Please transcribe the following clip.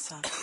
Awesome.